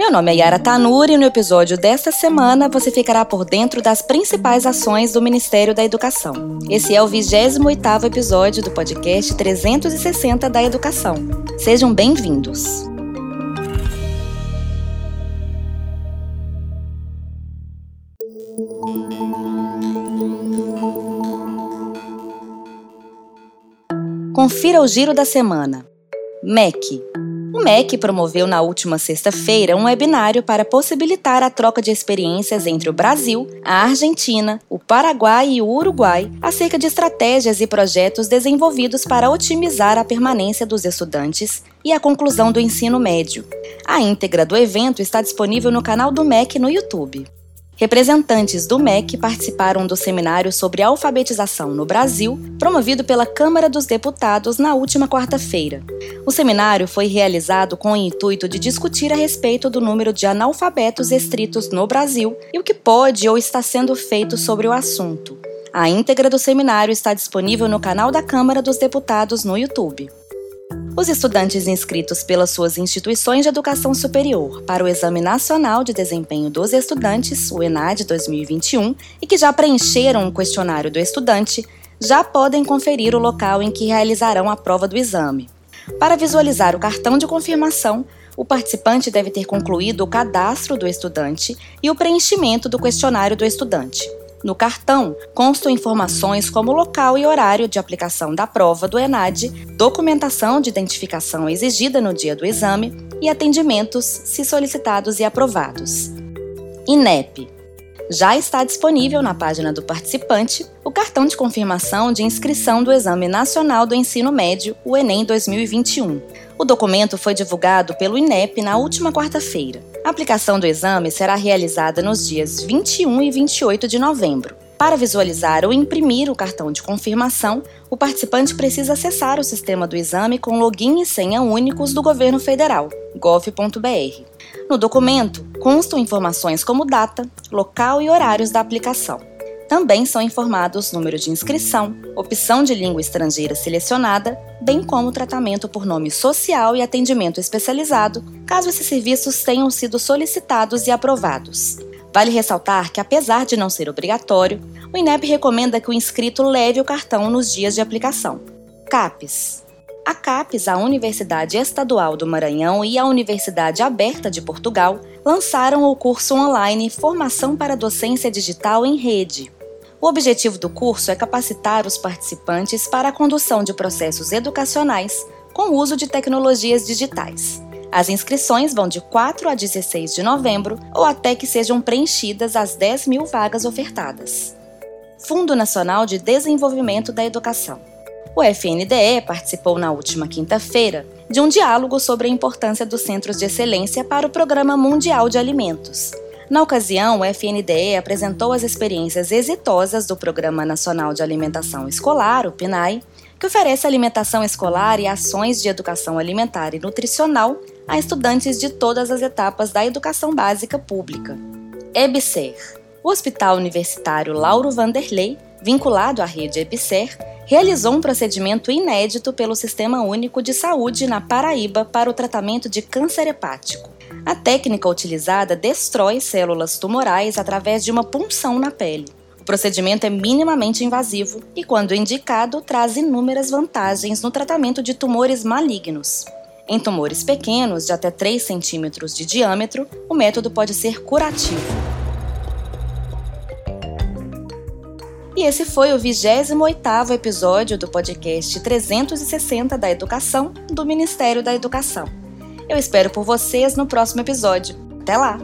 Meu nome é Yara Tanuri e no episódio desta semana você ficará por dentro das principais ações do Ministério da Educação. Esse é o 28º episódio do podcast 360 da Educação. Sejam bem-vindos. Confira o giro da semana. MEC o MEC promoveu na última sexta-feira um webinário para possibilitar a troca de experiências entre o Brasil, a Argentina, o Paraguai e o Uruguai acerca de estratégias e projetos desenvolvidos para otimizar a permanência dos estudantes e a conclusão do ensino médio. A íntegra do evento está disponível no canal do MEC no YouTube. Representantes do MEC participaram do seminário sobre alfabetização no Brasil, promovido pela Câmara dos Deputados na última quarta-feira. O seminário foi realizado com o intuito de discutir a respeito do número de analfabetos estritos no Brasil e o que pode ou está sendo feito sobre o assunto. A íntegra do seminário está disponível no canal da Câmara dos Deputados no YouTube. Os estudantes inscritos pelas suas instituições de educação superior para o Exame Nacional de Desempenho dos Estudantes, o ENAD 2021, e que já preencheram o questionário do estudante, já podem conferir o local em que realizarão a prova do exame. Para visualizar o cartão de confirmação, o participante deve ter concluído o cadastro do estudante e o preenchimento do questionário do estudante. No cartão constam informações como local e horário de aplicação da prova do ENAD, documentação de identificação exigida no dia do exame e atendimentos, se solicitados e aprovados. INEP já está disponível na página do participante o cartão de confirmação de inscrição do Exame Nacional do Ensino Médio, o Enem 2021. O documento foi divulgado pelo INEP na última quarta-feira. A aplicação do exame será realizada nos dias 21 e 28 de novembro. Para visualizar ou imprimir o cartão de confirmação, o participante precisa acessar o sistema do exame com login e senha únicos do governo federal, gov.br. No documento, constam informações como data, local e horários da aplicação. Também são informados número de inscrição, opção de língua estrangeira selecionada, bem como tratamento por nome social e atendimento especializado, caso esses serviços tenham sido solicitados e aprovados. Vale ressaltar que, apesar de não ser obrigatório, o INEP recomenda que o inscrito leve o cartão nos dias de aplicação. CAPES a CAPES, a Universidade Estadual do Maranhão e a Universidade Aberta de Portugal lançaram o curso online Formação para Docência Digital em Rede. O objetivo do curso é capacitar os participantes para a condução de processos educacionais com o uso de tecnologias digitais. As inscrições vão de 4 a 16 de novembro ou até que sejam preenchidas as 10 mil vagas ofertadas. Fundo Nacional de Desenvolvimento da Educação. O FNDE participou na última quinta-feira de um diálogo sobre a importância dos centros de excelência para o Programa Mundial de Alimentos. Na ocasião, o FNDE apresentou as experiências exitosas do Programa Nacional de Alimentação Escolar, o PNAE, que oferece alimentação escolar e ações de educação alimentar e nutricional a estudantes de todas as etapas da educação básica pública. EBSER. O Hospital Universitário Lauro Vanderlei, vinculado à rede EBSER, realizou um procedimento inédito pelo Sistema Único de Saúde na Paraíba para o tratamento de câncer hepático. A técnica utilizada destrói células tumorais através de uma punção na pele. O procedimento é minimamente invasivo e, quando indicado, traz inúmeras vantagens no tratamento de tumores malignos. Em tumores pequenos, de até 3 centímetros de diâmetro, o método pode ser curativo. E esse foi o 28º episódio do podcast 360 da Educação do Ministério da Educação. Eu espero por vocês no próximo episódio. Até lá!